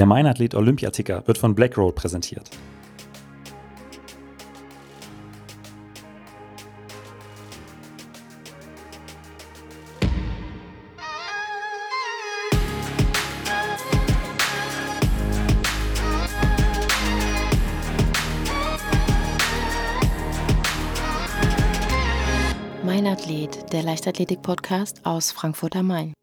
Der Meinathlet Olympiaticker wird von Blackroll präsentiert. Mein Athlet, der Leichtathletik-Podcast aus Frankfurt am Main.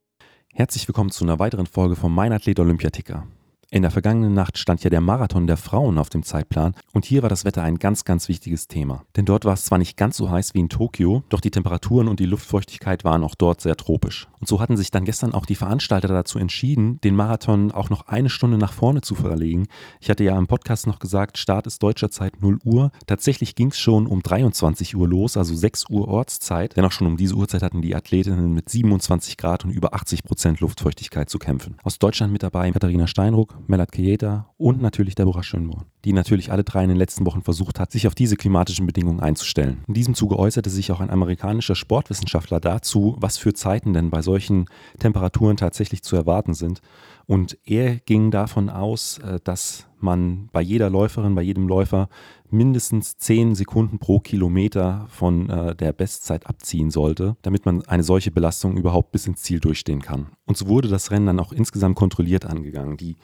Herzlich willkommen zu einer weiteren Folge vom Mein Athlet Olympiaticker. In der vergangenen Nacht stand ja der Marathon der Frauen auf dem Zeitplan und hier war das Wetter ein ganz, ganz wichtiges Thema. Denn dort war es zwar nicht ganz so heiß wie in Tokio, doch die Temperaturen und die Luftfeuchtigkeit waren auch dort sehr tropisch. Und so hatten sich dann gestern auch die Veranstalter dazu entschieden, den Marathon auch noch eine Stunde nach vorne zu verlegen. Ich hatte ja im Podcast noch gesagt, Start ist deutscher Zeit 0 Uhr. Tatsächlich ging es schon um 23 Uhr los, also 6 Uhr Ortszeit. Denn auch schon um diese Uhrzeit hatten die Athletinnen mit 27 Grad und über 80 Prozent Luftfeuchtigkeit zu kämpfen. Aus Deutschland mit dabei Katharina Steinruck, Melat Kieta und natürlich Deborah Schönborn, die natürlich alle drei in den letzten Wochen versucht hat, sich auf diese klimatischen Bedingungen einzustellen. In diesem Zuge äußerte sich auch ein amerikanischer Sportwissenschaftler dazu, was für Zeiten denn bei solchen Temperaturen tatsächlich zu erwarten sind. Und er ging davon aus, äh, dass man bei jeder Läuferin, bei jedem Läufer mindestens 10 Sekunden pro Kilometer von äh, der Bestzeit abziehen sollte, damit man eine solche Belastung überhaupt bis ins Ziel durchstehen kann. Und so wurde das Rennen dann auch insgesamt kontrolliert angegangen. Die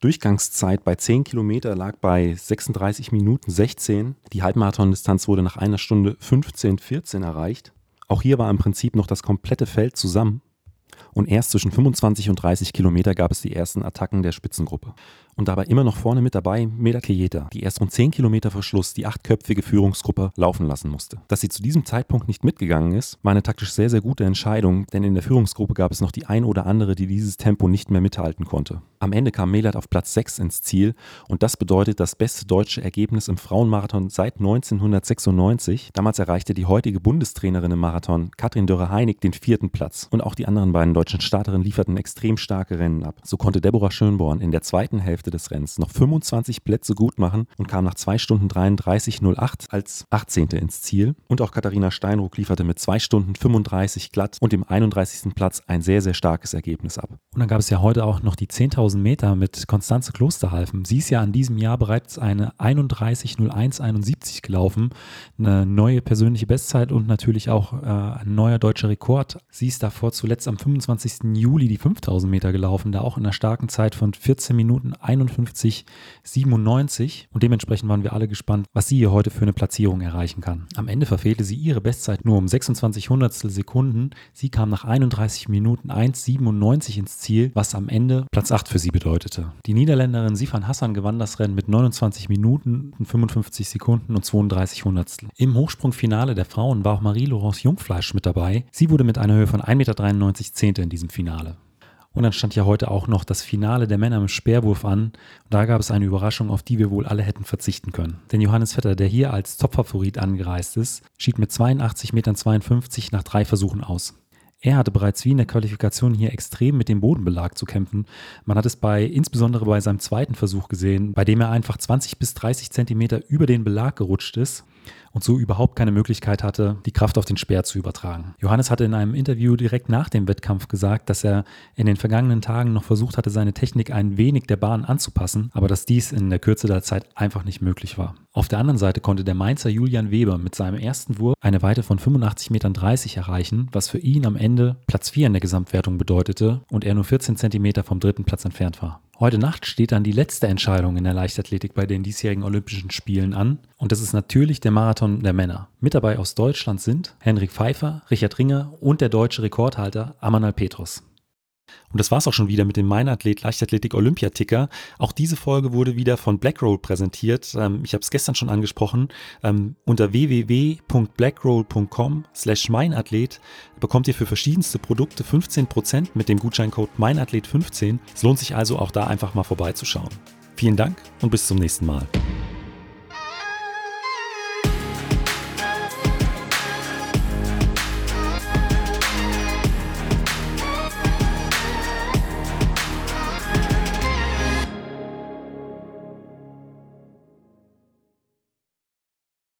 Durchgangszeit bei 10 Kilometer lag bei 36 Minuten 16. Die Halbmarathon-Distanz wurde nach einer Stunde 15, 14 erreicht. Auch hier war im Prinzip noch das komplette Feld zusammen. Und erst zwischen 25 und 30 Kilometer gab es die ersten Attacken der Spitzengruppe. Und dabei immer noch vorne mit dabei Meda Kejeta, die erst rund 10 Kilometer vor Schluss die achtköpfige Führungsgruppe laufen lassen musste. Dass sie zu diesem Zeitpunkt nicht mitgegangen ist, war eine taktisch sehr, sehr gute Entscheidung, denn in der Führungsgruppe gab es noch die ein oder andere, die dieses Tempo nicht mehr mithalten konnte. Am Ende kam Melat auf Platz 6 ins Ziel und das bedeutet das beste deutsche Ergebnis im Frauenmarathon seit 1996. Damals erreichte die heutige Bundestrainerin im Marathon, Katrin Dörre-Heinig, den vierten Platz und auch die anderen beiden deutschen Starterinnen lieferten extrem starke Rennen ab. So konnte Deborah Schönborn in der zweiten Hälfte des Rennens noch 25 Plätze gut machen und kam nach 2 Stunden 33,08 als 18. ins Ziel. Und auch Katharina Steinruck lieferte mit 2 Stunden 35 glatt und dem 31. Platz ein sehr, sehr starkes Ergebnis ab. Und dann gab es ja heute auch noch die 10.000 Meter mit Konstanze Klosterhalfen. Sie ist ja an diesem Jahr bereits eine 31,0171 gelaufen. Eine neue persönliche Bestzeit und natürlich auch äh, ein neuer deutscher Rekord. Sie ist davor zuletzt am 25. Juli die 5.000 Meter gelaufen, da auch in einer starken Zeit von 14 Minuten 51,97 und dementsprechend waren wir alle gespannt, was sie hier heute für eine Platzierung erreichen kann. Am Ende verfehlte sie ihre Bestzeit nur um 26 Hundertstel Sekunden. Sie kam nach 31 Minuten 1,97 ins Ziel, was am Ende Platz 8 für sie bedeutete. Die Niederländerin Sifan Hassan gewann das Rennen mit 29 Minuten, 55 Sekunden und 32 Hundertstel. Im Hochsprungfinale der Frauen war auch Marie-Laurence Jungfleisch mit dabei. Sie wurde mit einer Höhe von 1,93 Meter Zehnte in diesem Finale. Und dann stand ja heute auch noch das Finale der Männer im Speerwurf an. Da gab es eine Überraschung, auf die wir wohl alle hätten verzichten können. Denn Johannes Vetter, der hier als Topfavorit angereist ist, schied mit 82,52 Metern nach drei Versuchen aus. Er hatte bereits wie in der Qualifikation hier extrem mit dem Bodenbelag zu kämpfen. Man hat es bei, insbesondere bei seinem zweiten Versuch gesehen, bei dem er einfach 20 bis 30 Zentimeter über den Belag gerutscht ist und so überhaupt keine Möglichkeit hatte, die Kraft auf den Speer zu übertragen. Johannes hatte in einem Interview direkt nach dem Wettkampf gesagt, dass er in den vergangenen Tagen noch versucht hatte, seine Technik ein wenig der Bahn anzupassen, aber dass dies in der Kürze der Zeit einfach nicht möglich war. Auf der anderen Seite konnte der Mainzer Julian Weber mit seinem ersten Wurf eine Weite von 85,30 Metern erreichen, was für ihn am Ende Platz 4 in der Gesamtwertung bedeutete und er nur 14 Zentimeter vom dritten Platz entfernt war. Heute Nacht steht dann die letzte Entscheidung in der Leichtathletik bei den diesjährigen Olympischen Spielen an. Und das ist natürlich der Marathon der Männer. Mit dabei aus Deutschland sind Henrik Pfeiffer, Richard Ringer und der deutsche Rekordhalter Amanal Petrus. Und das war's auch schon wieder mit dem Meinathlet Leichtathletik Olympiaticker. Auch diese Folge wurde wieder von Blackroll präsentiert. Ähm, ich habe es gestern schon angesprochen. Ähm, unter www.blackroll.com slash meinathlet bekommt ihr für verschiedenste Produkte 15% mit dem Gutscheincode meinathlet15. Es lohnt sich also auch da einfach mal vorbeizuschauen. Vielen Dank und bis zum nächsten Mal.